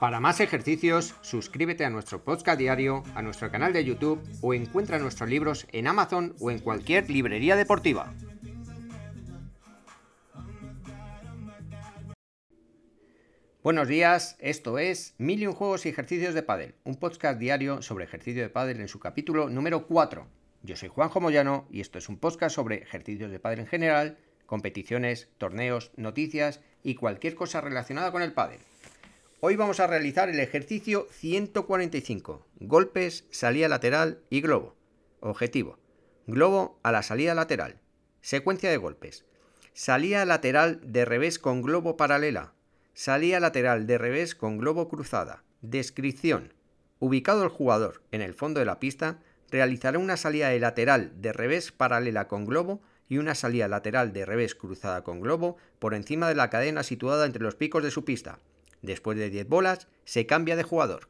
Para más ejercicios, suscríbete a nuestro podcast diario, a nuestro canal de YouTube o encuentra nuestros libros en Amazon o en cualquier librería deportiva. Buenos días, esto es Mil y un Juegos y Ejercicios de Padel, un podcast diario sobre ejercicio de pádel en su capítulo número 4. Yo soy Juanjo Moyano y esto es un podcast sobre ejercicios de pádel en general, competiciones, torneos, noticias y cualquier cosa relacionada con el pádel. Hoy vamos a realizar el ejercicio 145, golpes, salida lateral y globo. Objetivo, globo a la salida lateral. Secuencia de golpes. Salida lateral de revés con globo paralela. Salida lateral de revés con globo cruzada. Descripción. Ubicado el jugador en el fondo de la pista, realizará una salida de lateral de revés paralela con globo y una salida lateral de revés cruzada con globo por encima de la cadena situada entre los picos de su pista Después de 10 bolas, se cambia de jugador.